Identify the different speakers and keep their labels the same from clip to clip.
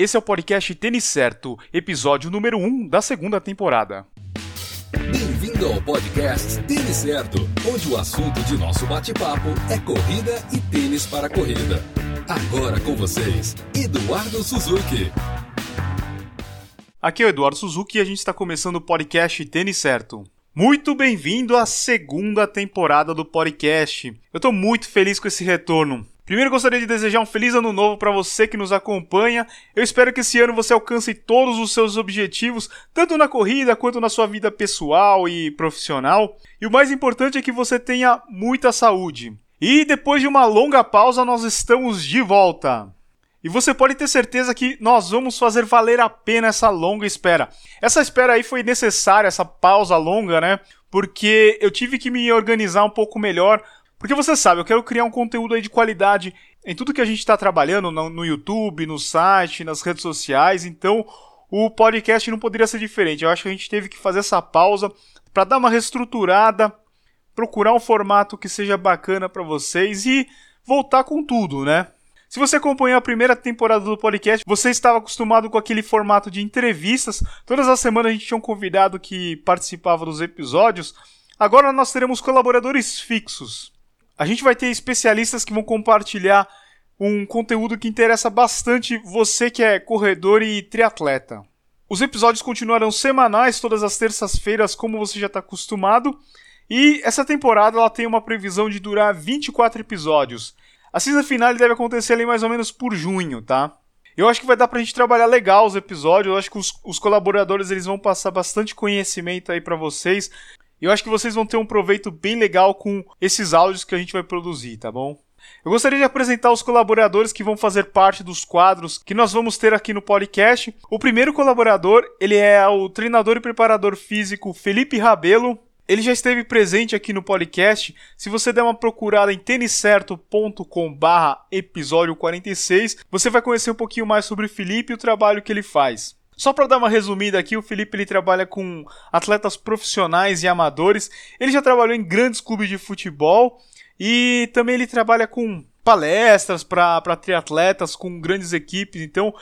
Speaker 1: Esse é o podcast Tênis Certo, episódio número 1 da segunda temporada.
Speaker 2: Bem-vindo ao podcast Tênis Certo, onde o assunto de nosso bate-papo é corrida e tênis para corrida. Agora com vocês, Eduardo Suzuki.
Speaker 1: Aqui é o Eduardo Suzuki e a gente está começando o podcast Tênis Certo. Muito bem-vindo à segunda temporada do podcast. Eu estou muito feliz com esse retorno. Primeiro gostaria de desejar um feliz ano novo para você que nos acompanha. Eu espero que esse ano você alcance todos os seus objetivos, tanto na corrida quanto na sua vida pessoal e profissional. E o mais importante é que você tenha muita saúde. E depois de uma longa pausa, nós estamos de volta. E você pode ter certeza que nós vamos fazer valer a pena essa longa espera. Essa espera aí foi necessária, essa pausa longa, né? Porque eu tive que me organizar um pouco melhor porque você sabe, eu quero criar um conteúdo aí de qualidade em tudo que a gente está trabalhando no, no YouTube, no site, nas redes sociais. Então, o podcast não poderia ser diferente. Eu acho que a gente teve que fazer essa pausa para dar uma reestruturada, procurar um formato que seja bacana para vocês e voltar com tudo, né? Se você acompanhou a primeira temporada do podcast, você estava acostumado com aquele formato de entrevistas. Todas as semanas a gente tinha um convidado que participava dos episódios. Agora nós teremos colaboradores fixos. A gente vai ter especialistas que vão compartilhar um conteúdo que interessa bastante você que é corredor e triatleta. Os episódios continuarão semanais todas as terças-feiras, como você já está acostumado. E essa temporada ela tem uma previsão de durar 24 episódios. A season final deve acontecer ali mais ou menos por junho, tá? Eu acho que vai dar pra gente trabalhar legal os episódios. Eu acho que os, os colaboradores eles vão passar bastante conhecimento aí para vocês. E eu acho que vocês vão ter um proveito bem legal com esses áudios que a gente vai produzir, tá bom? Eu gostaria de apresentar os colaboradores que vão fazer parte dos quadros que nós vamos ter aqui no podcast. O primeiro colaborador, ele é o treinador e preparador físico Felipe Rabelo. Ele já esteve presente aqui no podcast. Se você der uma procurada em têniscerto.com/barra episódio 46, você vai conhecer um pouquinho mais sobre o Felipe e o trabalho que ele faz. Só para dar uma resumida aqui, o Felipe ele trabalha com atletas profissionais e amadores. Ele já trabalhou em grandes clubes de futebol e também ele trabalha com palestras para triatletas, com grandes equipes. Então,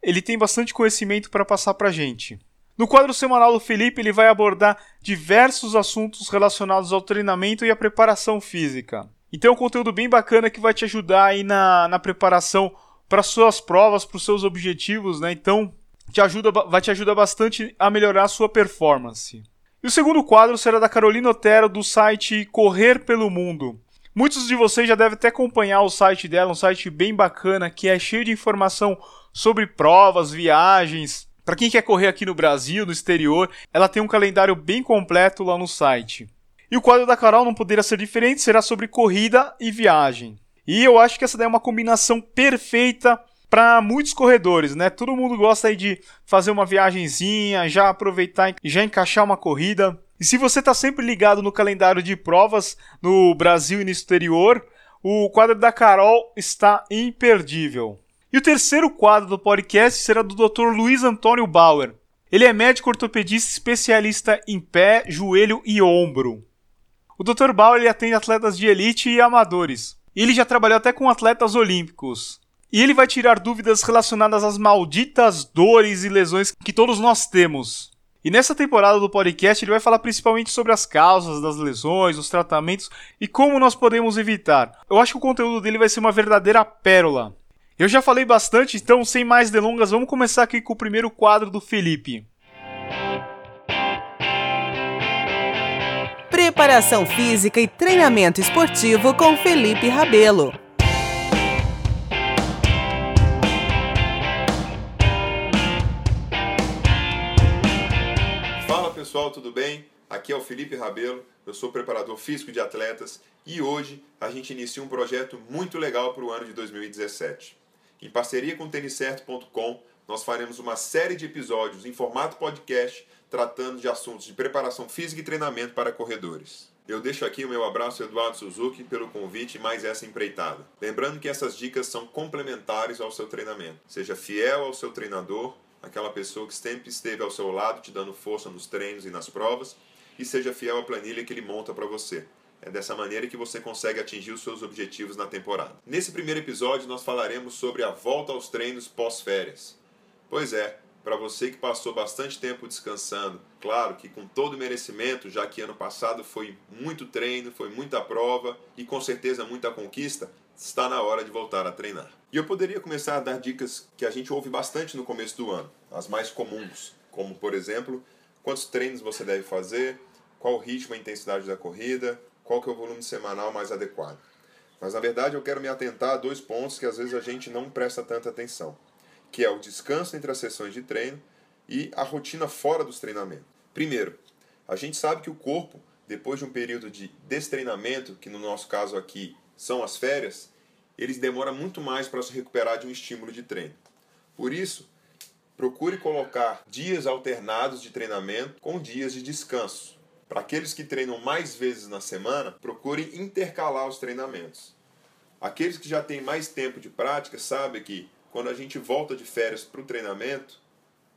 Speaker 1: ele tem bastante conhecimento para passar para gente. No quadro semanal do Felipe, ele vai abordar diversos assuntos relacionados ao treinamento e à preparação física. Então, é um conteúdo bem bacana que vai te ajudar aí na, na preparação para suas provas, para os seus objetivos, né? Então, te ajuda, vai te ajudar bastante a melhorar a sua performance. E o segundo quadro será da Carolina Otero do site Correr pelo Mundo. Muitos de vocês já devem até acompanhar o site dela, um site bem bacana que é cheio de informação sobre provas, viagens. Para quem quer correr aqui no Brasil, no exterior, ela tem um calendário bem completo lá no site. E o quadro da Carol não poderia ser diferente, será sobre corrida e viagem. E eu acho que essa daí é uma combinação perfeita para muitos corredores, né? Todo mundo gosta aí de fazer uma viagenzinha, já aproveitar e já encaixar uma corrida. E se você está sempre ligado no calendário de provas no Brasil e no exterior, o quadro da Carol está imperdível. E o terceiro quadro do podcast será do Dr. Luiz Antônio Bauer. Ele é médico ortopedista especialista em pé, joelho e ombro. O Dr. Bauer atende atletas de elite e amadores. Ele já trabalhou até com atletas olímpicos. E ele vai tirar dúvidas relacionadas às malditas dores e lesões que todos nós temos. E nessa temporada do podcast ele vai falar principalmente sobre as causas das lesões, os tratamentos e como nós podemos evitar. Eu acho que o conteúdo dele vai ser uma verdadeira pérola. Eu já falei bastante, então sem mais delongas, vamos começar aqui com o primeiro quadro do Felipe.
Speaker 3: Preparação física e treinamento esportivo com Felipe Rabelo.
Speaker 4: Pessoal, tudo bem? Aqui é o Felipe Rabelo, eu sou preparador físico de atletas e hoje a gente inicia um projeto muito legal para o ano de 2017. Em parceria com o têniscerto.com, nós faremos uma série de episódios em formato podcast tratando de assuntos de preparação física e treinamento para corredores. Eu deixo aqui o meu abraço Eduardo Suzuki pelo convite e mais essa empreitada. Lembrando que essas dicas são complementares ao seu treinamento. Seja fiel ao seu treinador aquela pessoa que sempre esteve ao seu lado te dando força nos treinos e nas provas, e seja fiel à planilha que ele monta para você. É dessa maneira que você consegue atingir os seus objetivos na temporada. Nesse primeiro episódio, nós falaremos sobre a volta aos treinos pós-férias. Pois é, para você que passou bastante tempo descansando, claro que com todo merecimento, já que ano passado foi muito treino, foi muita prova e com certeza muita conquista, está na hora de voltar a treinar. E eu poderia começar a dar dicas que a gente ouve bastante no começo do ano, as mais comuns, como por exemplo, quantos treinos você deve fazer, qual o ritmo e intensidade da corrida, qual que é o volume semanal mais adequado. Mas na verdade eu quero me atentar a dois pontos que às vezes a gente não presta tanta atenção que é o descanso entre as sessões de treino e a rotina fora dos treinamentos. Primeiro, a gente sabe que o corpo, depois de um período de destreinamento, que no nosso caso aqui são as férias, eles demoram muito mais para se recuperar de um estímulo de treino. Por isso, procure colocar dias alternados de treinamento com dias de descanso. Para aqueles que treinam mais vezes na semana, procure intercalar os treinamentos. Aqueles que já têm mais tempo de prática sabem que quando a gente volta de férias para o treinamento,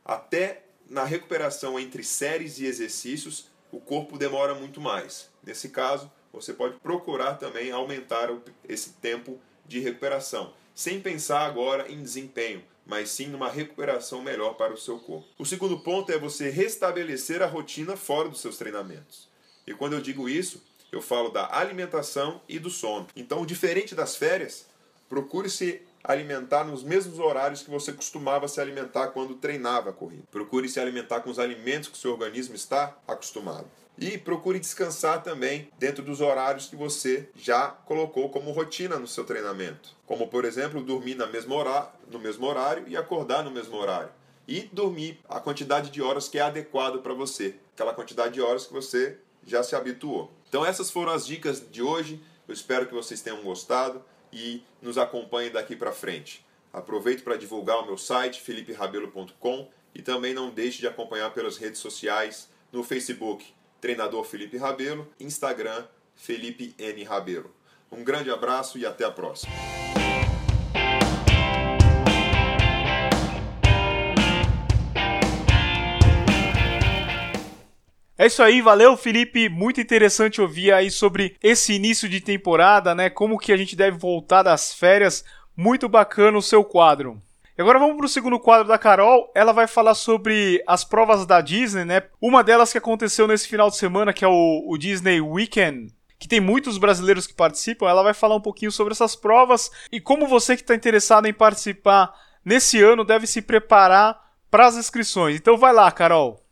Speaker 4: até na recuperação entre séries e exercícios, o corpo demora muito mais. Nesse caso, você pode procurar também aumentar esse tempo de recuperação, sem pensar agora em desempenho, mas sim numa recuperação melhor para o seu corpo. O segundo ponto é você restabelecer a rotina fora dos seus treinamentos. E quando eu digo isso, eu falo da alimentação e do sono. Então, diferente das férias, procure se alimentar nos mesmos horários que você costumava se alimentar quando treinava a corrida. Procure se alimentar com os alimentos que o seu organismo está acostumado. E procure descansar também dentro dos horários que você já colocou como rotina no seu treinamento. Como, por exemplo, dormir no mesmo horário e acordar no mesmo horário. E dormir a quantidade de horas que é adequado para você. Aquela quantidade de horas que você já se habituou. Então essas foram as dicas de hoje. Eu espero que vocês tenham gostado e nos acompanhe daqui para frente. Aproveito para divulgar o meu site feliperabelo.com e também não deixe de acompanhar pelas redes sociais no Facebook Treinador Felipe Rabelo, Instagram Felipe N Rabelo. Um grande abraço e até a próxima.
Speaker 1: É isso aí, valeu Felipe, muito interessante ouvir aí sobre esse início de temporada, né? Como que a gente deve voltar das férias. Muito bacana o seu quadro. Agora vamos para o segundo quadro da Carol. Ela vai falar sobre as provas da Disney, né? Uma delas que aconteceu nesse final de semana, que é o, o Disney Weekend, que tem muitos brasileiros que participam. Ela vai falar um pouquinho sobre essas provas e como você que está interessado em participar nesse ano deve se preparar para as inscrições. Então vai lá, Carol.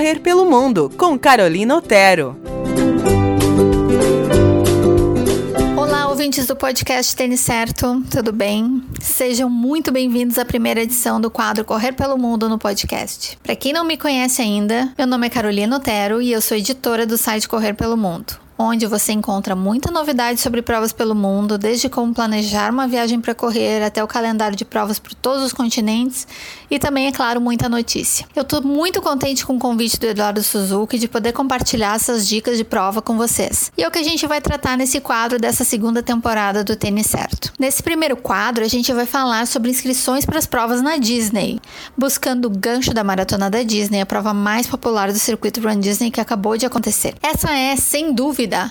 Speaker 3: Correr pelo Mundo, com Carolina Otero.
Speaker 5: Olá, ouvintes do podcast Tênis Certo, tudo bem? Sejam muito bem-vindos à primeira edição do quadro Correr pelo Mundo no podcast. Para quem não me conhece ainda, meu nome é Carolina Otero e eu sou editora do site Correr pelo Mundo onde você encontra muita novidade sobre provas pelo mundo, desde como planejar uma viagem para correr até o calendário de provas por todos os continentes e também, é claro, muita notícia. Eu estou muito contente com o convite do Eduardo Suzuki de poder compartilhar essas dicas de prova com vocês. E é o que a gente vai tratar nesse quadro dessa segunda temporada do Tênis Certo. Nesse primeiro quadro, a gente vai falar sobre inscrições para as provas na Disney, buscando o gancho da maratona da Disney, a prova mais popular do circuito Run Disney que acabou de acontecer. Essa é, sem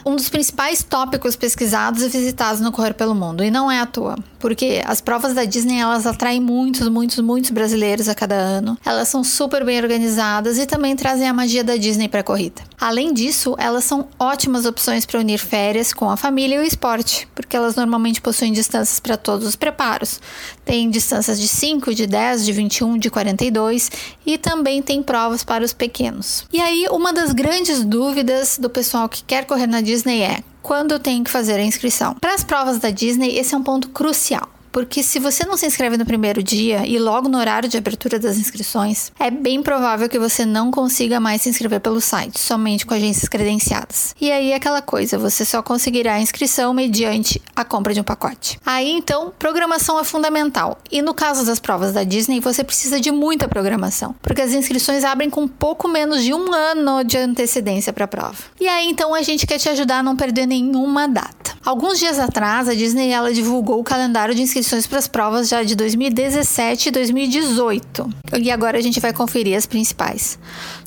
Speaker 5: um dos principais tópicos pesquisados e visitados no Correr pelo Mundo, e não é à toa, porque as provas da Disney elas atraem muitos, muitos, muitos brasileiros a cada ano. Elas são super bem organizadas e também trazem a magia da Disney para a corrida. Além disso, elas são ótimas opções para unir férias com a família e o esporte, porque elas normalmente possuem distâncias para todos os preparos. Tem distâncias de 5, de 10, de 21, de 42 e também tem provas para os pequenos. E aí, uma das grandes dúvidas do pessoal que quer correr na Disney é quando tenho que fazer a inscrição. Para as provas da Disney, esse é um ponto crucial. Porque se você não se inscreve no primeiro dia e logo no horário de abertura das inscrições, é bem provável que você não consiga mais se inscrever pelo site, somente com agências credenciadas. E aí é aquela coisa, você só conseguirá a inscrição mediante a compra de um pacote. Aí então, programação é fundamental. E no caso das provas da Disney, você precisa de muita programação, porque as inscrições abrem com pouco menos de um ano de antecedência para a prova. E aí então a gente quer te ajudar a não perder nenhuma data. Alguns dias atrás, a Disney ela divulgou o calendário de inscrições inscrições para as provas já de 2017 e 2018. E agora a gente vai conferir as principais.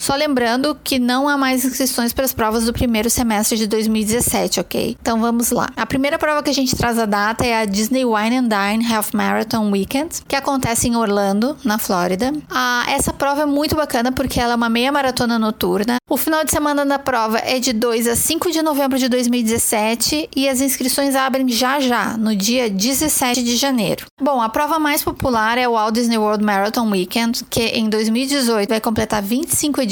Speaker 5: Só lembrando que não há mais inscrições para as provas do primeiro semestre de 2017, ok? Então vamos lá. A primeira prova que a gente traz a data é a Disney Wine and Dine Half Marathon Weekend, que acontece em Orlando, na Flórida. Ah, essa prova é muito bacana porque ela é uma meia maratona noturna. O final de semana da prova é de 2 a 5 de novembro de 2017 e as inscrições abrem já já, no dia 17 de janeiro. Bom, a prova mais popular é o Walt Disney World Marathon Weekend, que em 2018 vai completar 25 edições.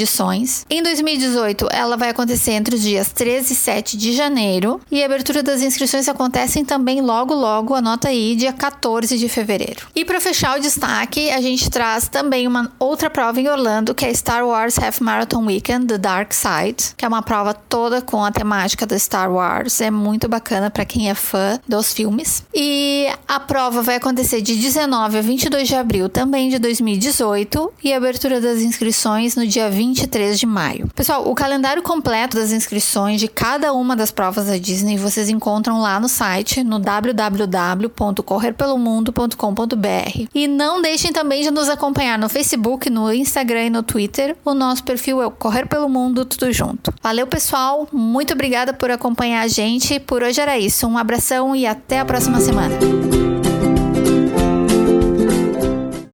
Speaker 5: Em 2018, ela vai acontecer entre os dias 13 e 7 de janeiro e a abertura das inscrições acontecem também logo logo, anota aí, dia 14 de fevereiro. E para fechar o destaque, a gente traz também uma outra prova em Orlando, que é Star Wars Half Marathon Weekend The Dark Side, que é uma prova toda com a temática da Star Wars. É muito bacana para quem é fã dos filmes. E a prova vai acontecer de 19 a 22 de abril, também de 2018, e a abertura das inscrições no dia 23 de maio. Pessoal, o calendário completo das inscrições de cada uma das provas da Disney vocês encontram lá no site no www.correrpelomundo.com.br. E não deixem também de nos acompanhar no Facebook, no Instagram e no Twitter. O nosso perfil é o Correr pelo Mundo, tudo junto. Valeu, pessoal. Muito obrigada por acompanhar a gente. Por hoje era isso. Um abração e até a próxima semana.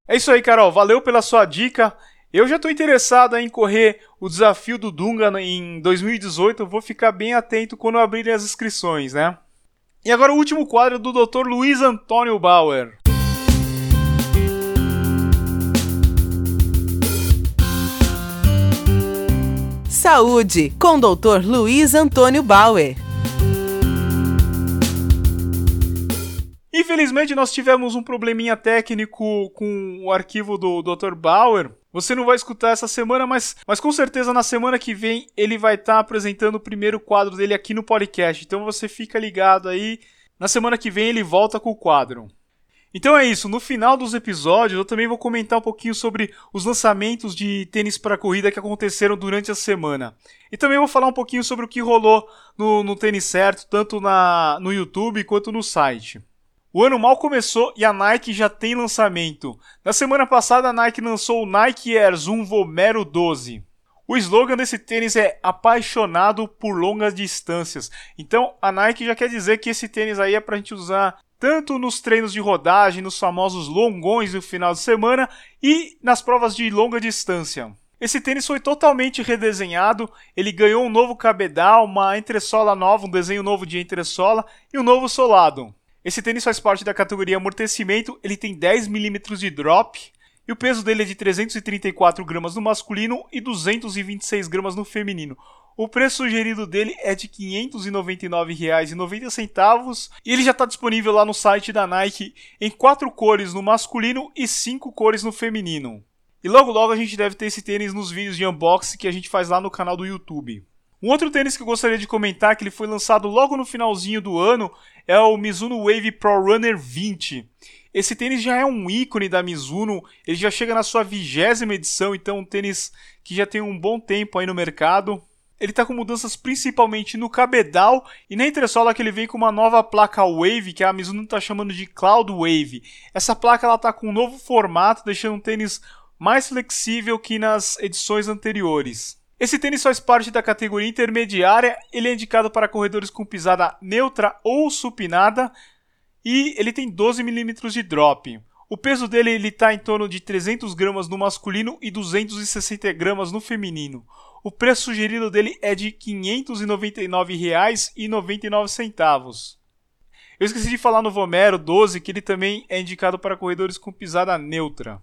Speaker 1: É isso aí, Carol. Valeu pela sua dica. Eu já estou interessado em correr o desafio do Dunga em 2018. Eu vou ficar bem atento quando abrirem as inscrições, né? E agora o último quadro do Dr. Luiz Antônio Bauer.
Speaker 3: Saúde, com o Dr. Luiz Antônio Bauer.
Speaker 1: Infelizmente, nós tivemos um probleminha técnico com o arquivo do Dr. Bauer. Você não vai escutar essa semana, mas, mas com certeza na semana que vem ele vai estar tá apresentando o primeiro quadro dele aqui no podcast. Então você fica ligado aí. Na semana que vem ele volta com o quadro. Então é isso, no final dos episódios eu também vou comentar um pouquinho sobre os lançamentos de tênis para corrida que aconteceram durante a semana. E também vou falar um pouquinho sobre o que rolou no, no Tênis Certo, tanto na, no YouTube quanto no site. O ano mal começou e a Nike já tem lançamento. Na semana passada a Nike lançou o Nike Air Zoom Vomero 12. O slogan desse tênis é apaixonado por longas distâncias. Então a Nike já quer dizer que esse tênis aí é para a gente usar tanto nos treinos de rodagem, nos famosos longões do final de semana e nas provas de longa distância. Esse tênis foi totalmente redesenhado, ele ganhou um novo cabedal, uma entressola nova, um desenho novo de entressola e um novo solado. Esse tênis faz parte da categoria amortecimento, ele tem 10 mm de drop e o peso dele é de 334 gramas no masculino e 226 gramas no feminino. O preço sugerido dele é de R$ 599,90 e ele já está disponível lá no site da Nike em quatro cores no masculino e cinco cores no feminino. E logo logo a gente deve ter esse tênis nos vídeos de unboxing que a gente faz lá no canal do YouTube. Um outro tênis que eu gostaria de comentar, que ele foi lançado logo no finalzinho do ano, é o Mizuno Wave Pro Runner 20. Esse tênis já é um ícone da Mizuno, ele já chega na sua vigésima edição, então um tênis que já tem um bom tempo aí no mercado. Ele está com mudanças principalmente no cabedal e na entressola que ele vem com uma nova placa Wave, que a Mizuno está chamando de Cloud Wave. Essa placa ela está com um novo formato, deixando um tênis mais flexível que nas edições anteriores. Esse tênis faz parte da categoria intermediária, ele é indicado para corredores com pisada neutra ou supinada e ele tem 12 mm de drop. O peso dele está em torno de 300 gramas no masculino e 260 gramas no feminino. O preço sugerido dele é de R$ 599,99. Eu esqueci de falar no Vomero 12 que ele também é indicado para corredores com pisada neutra.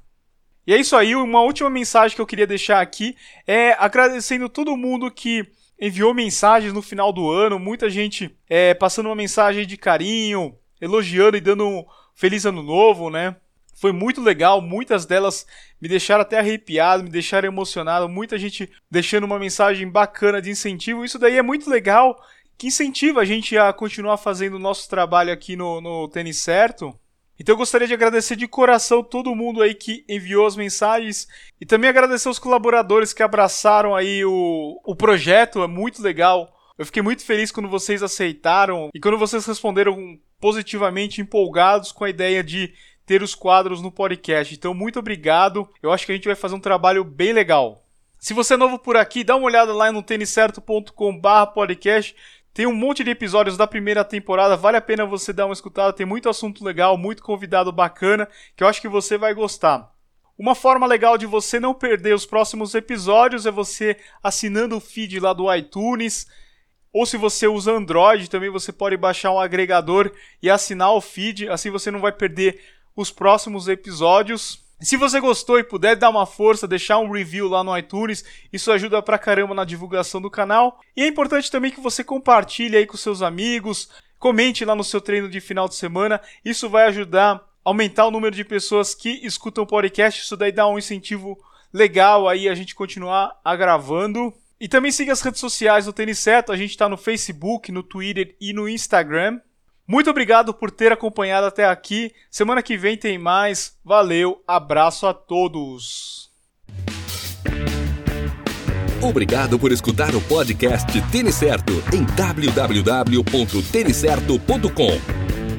Speaker 1: E é isso aí, uma última mensagem que eu queria deixar aqui é agradecendo todo mundo que enviou mensagens no final do ano, muita gente é, passando uma mensagem de carinho, elogiando e dando um feliz ano novo, né? Foi muito legal, muitas delas me deixaram até arrepiado, me deixaram emocionado, muita gente deixando uma mensagem bacana de incentivo. Isso daí é muito legal, que incentiva a gente a continuar fazendo o nosso trabalho aqui no, no Tênis Certo. Então eu gostaria de agradecer de coração todo mundo aí que enviou as mensagens e também agradecer os colaboradores que abraçaram aí o, o projeto, é muito legal. Eu fiquei muito feliz quando vocês aceitaram e quando vocês responderam positivamente empolgados com a ideia de ter os quadros no podcast. Então, muito obrigado. Eu acho que a gente vai fazer um trabalho bem legal. Se você é novo por aqui, dá uma olhada lá no têniscerto.com/podcast. Tem um monte de episódios da primeira temporada, vale a pena você dar uma escutada, tem muito assunto legal, muito convidado bacana, que eu acho que você vai gostar. Uma forma legal de você não perder os próximos episódios é você assinando o feed lá do iTunes. Ou se você usa Android, também você pode baixar um agregador e assinar o feed, assim você não vai perder os próximos episódios. Se você gostou e puder dar uma força, deixar um review lá no iTunes, isso ajuda pra caramba na divulgação do canal. E é importante também que você compartilhe aí com seus amigos, comente lá no seu treino de final de semana, isso vai ajudar a aumentar o número de pessoas que escutam o podcast, isso daí dá um incentivo legal aí a gente continuar a gravando. E também siga as redes sociais do Tênis Certo, a gente está no Facebook, no Twitter e no Instagram. Muito obrigado por ter acompanhado até aqui. Semana que vem tem mais. Valeu, abraço a todos.
Speaker 2: Obrigado por escutar o podcast Tênis Certo em www.tenicerto.com.